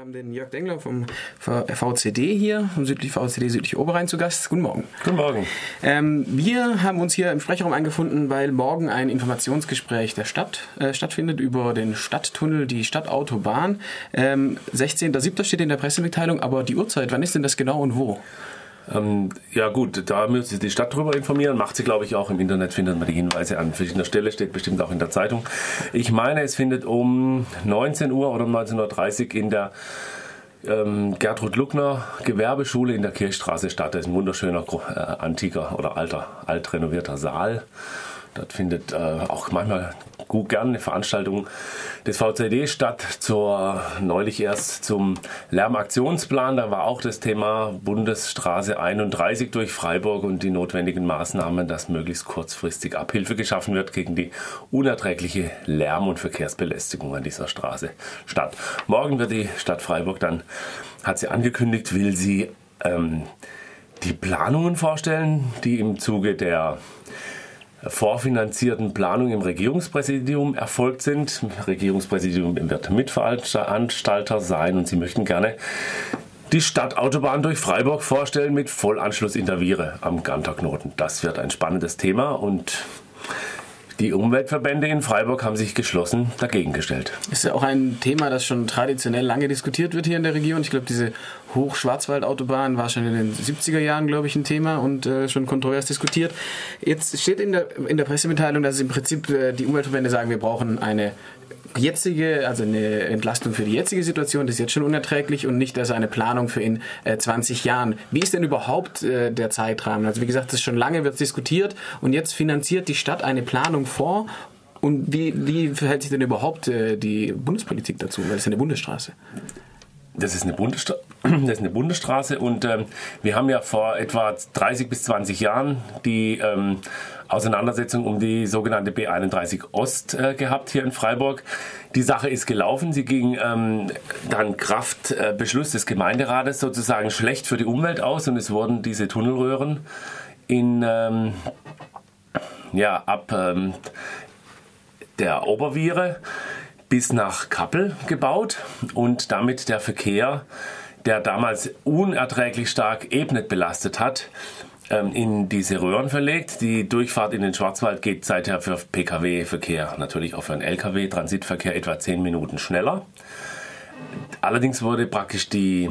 haben den Jörg Dengler vom VCD hier, vom südlich VCD Südlich Oberrhein zu Gast. Guten Morgen. Guten Morgen. Ähm, wir haben uns hier im Sprechraum eingefunden, weil morgen ein Informationsgespräch der Stadt äh, stattfindet über den Stadttunnel, die Stadtautobahn. Ähm, 16.07. steht in der Pressemitteilung, aber die Uhrzeit, wann ist denn das genau und wo? Ähm, ja gut, da müsste die Stadt darüber informieren. Macht sie, glaube ich, auch. Im Internet findet man die Hinweise an verschiedener Stelle, steht bestimmt auch in der Zeitung. Ich meine, es findet um 19 Uhr oder um 19.30 Uhr in der ähm, Gertrud Luckner Gewerbeschule in der Kirchstraße statt. Das ist ein wunderschöner, äh, antiker oder alter, altrenovierter Saal. Dort findet äh, auch manchmal gut gern eine Veranstaltung des VCD statt, zur, neulich erst zum Lärmaktionsplan. Da war auch das Thema Bundesstraße 31 durch Freiburg und die notwendigen Maßnahmen, dass möglichst kurzfristig Abhilfe geschaffen wird gegen die unerträgliche Lärm- und Verkehrsbelästigung an dieser Straße statt. Morgen wird die Stadt Freiburg dann, hat sie angekündigt, will sie ähm, die Planungen vorstellen, die im Zuge der vorfinanzierten Planung im Regierungspräsidium erfolgt sind. Regierungspräsidium wird Mitveranstalter sein und sie möchten gerne die Stadtautobahn durch Freiburg vorstellen mit Vollanschluss in der Viere am Ganterknoten. Das wird ein spannendes Thema und die Umweltverbände in Freiburg haben sich geschlossen dagegen gestellt. Ist ja auch ein Thema, das schon traditionell lange diskutiert wird hier in der Region. Ich glaube, diese Hochschwarzwaldautobahn war schon in den 70er Jahren, glaube ich, ein Thema und äh, schon kontrovers diskutiert. Jetzt steht in der, in der Pressemitteilung, dass im Prinzip äh, die Umweltverbände sagen, wir brauchen eine jetzige, also eine Entlastung für die jetzige Situation, das ist jetzt schon unerträglich und nicht also eine Planung für in äh, 20 Jahren. Wie ist denn überhaupt äh, der Zeitrahmen? Also wie gesagt, das ist schon lange wird diskutiert und jetzt finanziert die Stadt eine Planung vor und wie, wie verhält sich denn überhaupt äh, die Bundespolitik dazu? Weil es ist eine Bundesstraße. Das ist eine, Bundesstra das ist eine Bundesstraße und ähm, wir haben ja vor etwa 30 bis 20 Jahren die ähm, Auseinandersetzung um die sogenannte B31 Ost äh, gehabt hier in Freiburg. Die Sache ist gelaufen. Sie ging ähm, dann Kraft äh, Beschluss des Gemeinderates sozusagen schlecht für die Umwelt aus und es wurden diese Tunnelröhren in ähm, ja ab ähm, der Oberviere bis nach Kappel gebaut und damit der Verkehr, der damals unerträglich stark Ebnet belastet hat, ähm, in diese Röhren verlegt. Die Durchfahrt in den Schwarzwald geht seither für Pkw-Verkehr, natürlich auch für einen Lkw-Transitverkehr etwa 10 Minuten schneller. Allerdings wurde praktisch die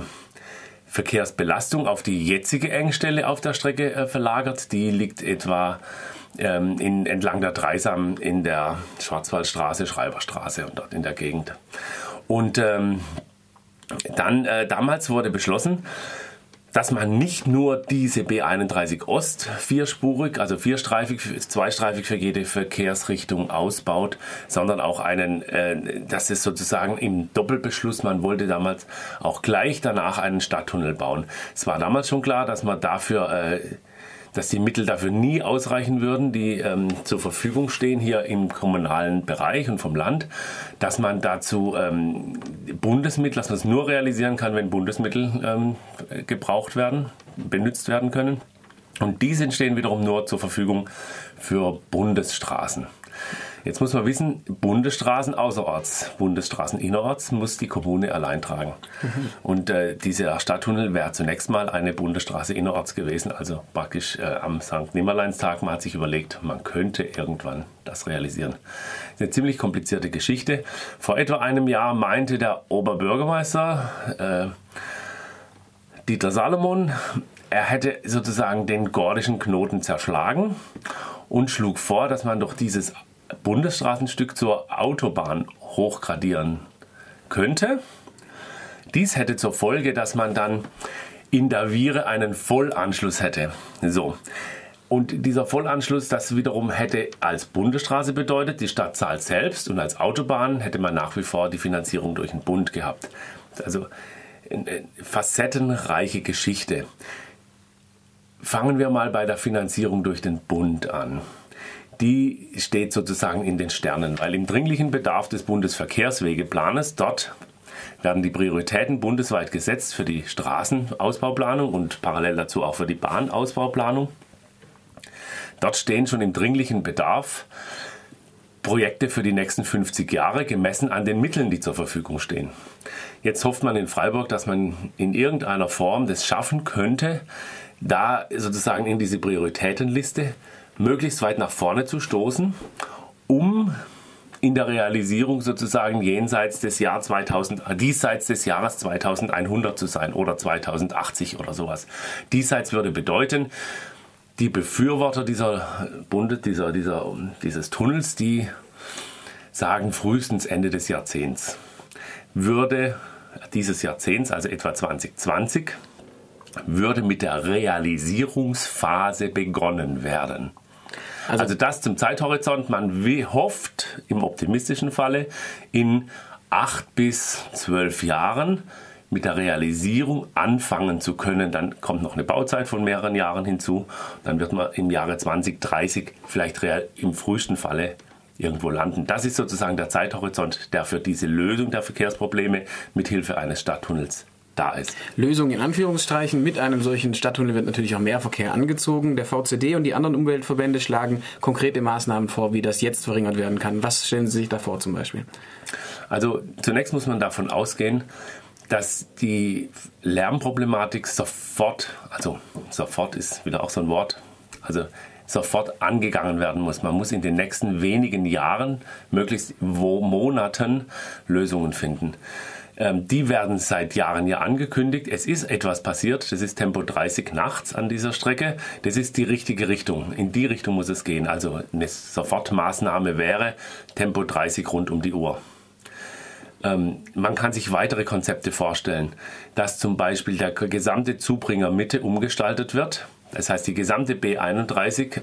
Verkehrsbelastung auf die jetzige Engstelle auf der Strecke äh, verlagert. Die liegt etwa ähm, in, entlang der Dreisam in der Schwarzwaldstraße, Schreiberstraße und dort in der Gegend. Und ähm, dann äh, damals wurde beschlossen, dass man nicht nur diese B31 Ost vierspurig, also vierstreifig, zweistreifig für jede Verkehrsrichtung ausbaut, sondern auch einen, äh, das ist sozusagen im Doppelbeschluss, man wollte damals auch gleich danach einen Stadttunnel bauen. Es war damals schon klar, dass man dafür äh, dass die Mittel dafür nie ausreichen würden, die ähm, zur Verfügung stehen hier im kommunalen Bereich und vom Land, dass man dazu ähm, Bundesmittel, dass man es nur realisieren kann, wenn Bundesmittel ähm, gebraucht werden, benutzt werden können. Und diese stehen wiederum nur zur Verfügung für Bundesstraßen. Jetzt muss man wissen, Bundesstraßen außerorts, Bundesstraßen innerorts muss die Kommune allein tragen. Mhm. Und äh, dieser Stadttunnel wäre zunächst mal eine Bundesstraße innerorts gewesen, also praktisch äh, am St. Nimmerleinstag. Man hat sich überlegt, man könnte irgendwann das realisieren. Das eine ziemlich komplizierte Geschichte. Vor etwa einem Jahr meinte der Oberbürgermeister äh, Dieter Salomon, er hätte sozusagen den gordischen Knoten zerschlagen und schlug vor, dass man doch dieses Bundesstraßenstück zur Autobahn hochgradieren könnte. Dies hätte zur Folge, dass man dann in der Viere einen Vollanschluss hätte. So. Und dieser Vollanschluss, das wiederum hätte als Bundesstraße bedeutet, die Stadt zahlt selbst und als Autobahn hätte man nach wie vor die Finanzierung durch den Bund gehabt. Also eine facettenreiche Geschichte. Fangen wir mal bei der Finanzierung durch den Bund an die steht sozusagen in den Sternen, weil im dringlichen Bedarf des Bundesverkehrswegeplanes dort werden die Prioritäten bundesweit gesetzt für die Straßenausbauplanung und parallel dazu auch für die Bahnausbauplanung. Dort stehen schon im dringlichen Bedarf Projekte für die nächsten 50 Jahre gemessen an den Mitteln, die zur Verfügung stehen. Jetzt hofft man in Freiburg, dass man in irgendeiner Form das schaffen könnte, da sozusagen in diese Prioritätenliste möglichst weit nach vorne zu stoßen, um in der Realisierung sozusagen jenseits des Jahr 2000, äh, diesseits des Jahres 2100 zu sein oder 2080 oder sowas. Diesseits würde bedeuten, die Befürworter dieser Bunde, dieser, dieser, dieses Tunnels, die sagen frühestens Ende des Jahrzehnts. Würde dieses Jahrzehnts, also etwa 2020, würde mit der Realisierungsphase begonnen werden. Also, also das zum Zeithorizont. Man hofft im optimistischen Falle in acht bis zwölf Jahren mit der Realisierung anfangen zu können. Dann kommt noch eine Bauzeit von mehreren Jahren hinzu. Dann wird man im Jahre 2030 vielleicht im frühesten Falle irgendwo landen. Das ist sozusagen der Zeithorizont, der für diese Lösung der Verkehrsprobleme mit Hilfe eines Stadttunnels da ist. Lösung in Anführungszeichen. Mit einem solchen Stadttunnel wird natürlich auch mehr Verkehr angezogen. Der VCD und die anderen Umweltverbände schlagen konkrete Maßnahmen vor, wie das jetzt verringert werden kann. Was stellen Sie sich da vor zum Beispiel? Also zunächst muss man davon ausgehen, dass die Lärmproblematik sofort, also sofort ist wieder auch so ein Wort, also sofort angegangen werden muss. Man muss in den nächsten wenigen Jahren, möglichst wo Monaten, Lösungen finden. Ähm, die werden seit Jahren ja angekündigt. Es ist etwas passiert. Das ist Tempo 30 nachts an dieser Strecke. Das ist die richtige Richtung. In die Richtung muss es gehen. Also eine Sofortmaßnahme wäre Tempo 30 rund um die Uhr. Ähm, man kann sich weitere Konzepte vorstellen, dass zum Beispiel der gesamte Zubringer Mitte umgestaltet wird. Das heißt, die gesamte B31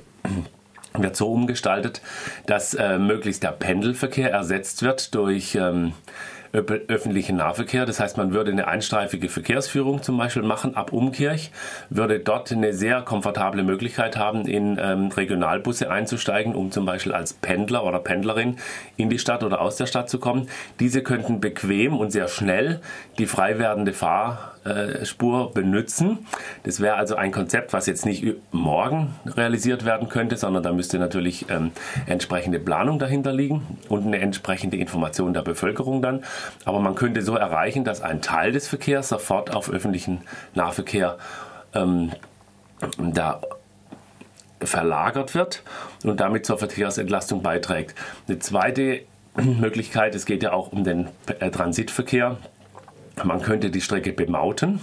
wird so umgestaltet, dass äh, möglichst der Pendelverkehr ersetzt wird durch ähm, öffentlichen Nahverkehr. Das heißt, man würde eine einstreifige Verkehrsführung zum Beispiel machen ab Umkirch, würde dort eine sehr komfortable Möglichkeit haben, in ähm, Regionalbusse einzusteigen, um zum Beispiel als Pendler oder Pendlerin in die Stadt oder aus der Stadt zu kommen. Diese könnten bequem und sehr schnell die frei werdende Fahrspur benutzen. Das wäre also ein Konzept, was jetzt nicht morgen realisiert werden könnte, sondern da müsste natürlich ähm, entsprechende Planung dahinter liegen und eine entsprechende Information der Bevölkerung dann. Aber man könnte so erreichen, dass ein Teil des Verkehrs sofort auf öffentlichen Nahverkehr ähm, da verlagert wird und damit zur Verkehrsentlastung beiträgt. Eine zweite Möglichkeit, es geht ja auch um den äh, Transitverkehr. Man könnte die Strecke bemauten.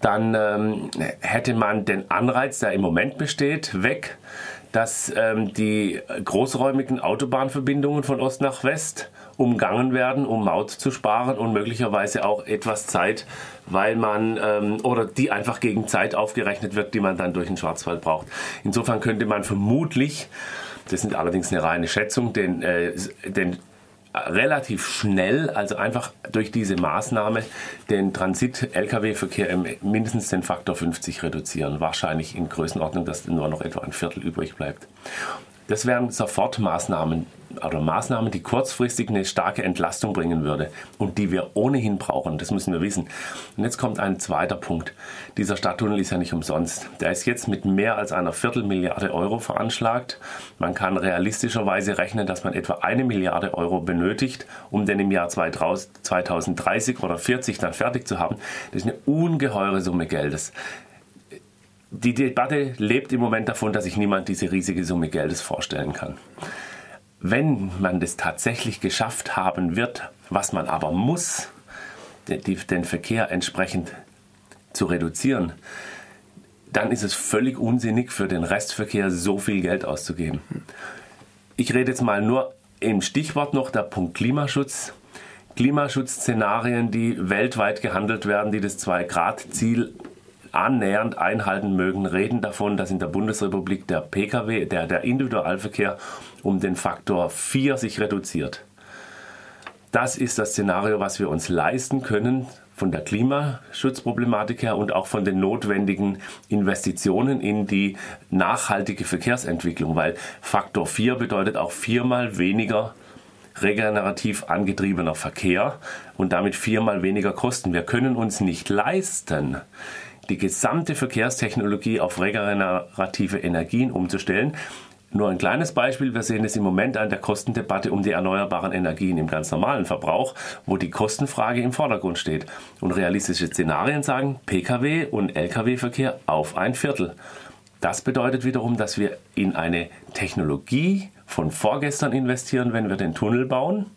Dann ähm, hätte man den Anreiz, der im Moment besteht, weg, dass ähm, die großräumigen Autobahnverbindungen von Ost nach West umgangen werden, um Maut zu sparen und möglicherweise auch etwas Zeit, weil man ähm, oder die einfach gegen Zeit aufgerechnet wird, die man dann durch den Schwarzwald braucht. Insofern könnte man vermutlich, das ist allerdings eine reine Schätzung, den, äh, den relativ schnell, also einfach durch diese Maßnahme, den Transit-Lkw-Verkehr mindestens den Faktor 50 reduzieren. Wahrscheinlich in Größenordnung, dass nur noch etwa ein Viertel übrig bleibt. Das wären Sofortmaßnahmen oder Maßnahmen, die kurzfristig eine starke Entlastung bringen würde und die wir ohnehin brauchen. Das müssen wir wissen. Und jetzt kommt ein zweiter Punkt. Dieser Stadttunnel ist ja nicht umsonst. Der ist jetzt mit mehr als einer Viertelmilliarde Euro veranschlagt. Man kann realistischerweise rechnen, dass man etwa eine Milliarde Euro benötigt, um den im Jahr 2030 oder 40 dann fertig zu haben. Das ist eine ungeheure Summe Geldes die Debatte lebt im Moment davon, dass sich niemand diese riesige Summe Geldes vorstellen kann. Wenn man das tatsächlich geschafft haben wird, was man aber muss, den Verkehr entsprechend zu reduzieren, dann ist es völlig unsinnig für den Restverkehr so viel Geld auszugeben. Ich rede jetzt mal nur im Stichwort noch der Punkt Klimaschutz. Klimaschutzszenarien, die weltweit gehandelt werden, die das 2-Grad-Ziel annähernd einhalten mögen, reden davon, dass in der Bundesrepublik der Pkw, der, der Individualverkehr um den Faktor 4 sich reduziert. Das ist das Szenario, was wir uns leisten können von der Klimaschutzproblematik her und auch von den notwendigen Investitionen in die nachhaltige Verkehrsentwicklung, weil Faktor 4 bedeutet auch viermal weniger regenerativ angetriebener Verkehr und damit viermal weniger Kosten. Wir können uns nicht leisten, die gesamte Verkehrstechnologie auf regenerative Energien umzustellen. Nur ein kleines Beispiel, wir sehen es im Moment an der Kostendebatte um die erneuerbaren Energien im ganz normalen Verbrauch, wo die Kostenfrage im Vordergrund steht. Und realistische Szenarien sagen Pkw und Lkw-Verkehr auf ein Viertel. Das bedeutet wiederum, dass wir in eine Technologie von vorgestern investieren, wenn wir den Tunnel bauen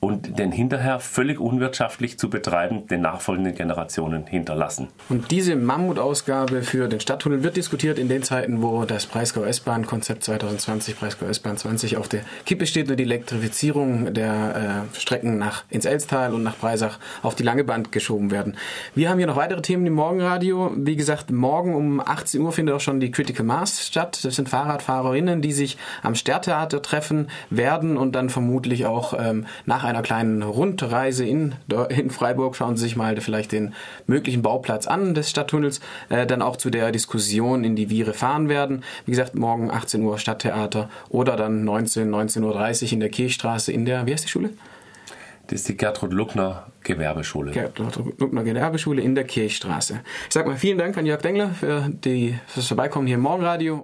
und den hinterher völlig unwirtschaftlich zu betreiben den nachfolgenden Generationen hinterlassen. Und diese Mammutausgabe für den Stadttunnel wird diskutiert in den Zeiten, wo das Breisgau-S-Bahn-Konzept 2020, Breisgau-S-Bahn 20 auf der Kippe steht und die Elektrifizierung der äh, Strecken nach ins Elstal und nach Breisach auf die lange Band geschoben werden. Wir haben hier noch weitere Themen im Morgenradio. Wie gesagt, morgen um 18 Uhr findet auch schon die Critical Mass statt. Das sind Fahrradfahrerinnen, die sich am Sterntheater treffen werden und dann vermutlich auch ähm, nach einer kleinen Rundreise in, in Freiburg schauen Sie sich mal vielleicht den möglichen Bauplatz an des Stadttunnels, äh, dann auch zu der Diskussion, in die wir fahren werden. Wie gesagt, morgen 18 Uhr Stadttheater oder dann 19, 19.30 Uhr in der Kirchstraße in der, wie heißt die Schule? Das ist die Gertrud Luckner Gewerbeschule. Gertrud Luckner Gewerbeschule in der Kirchstraße. Ich sage mal vielen Dank an Jörg Dengler für, die, fürs Vorbeikommen hier im Morgenradio.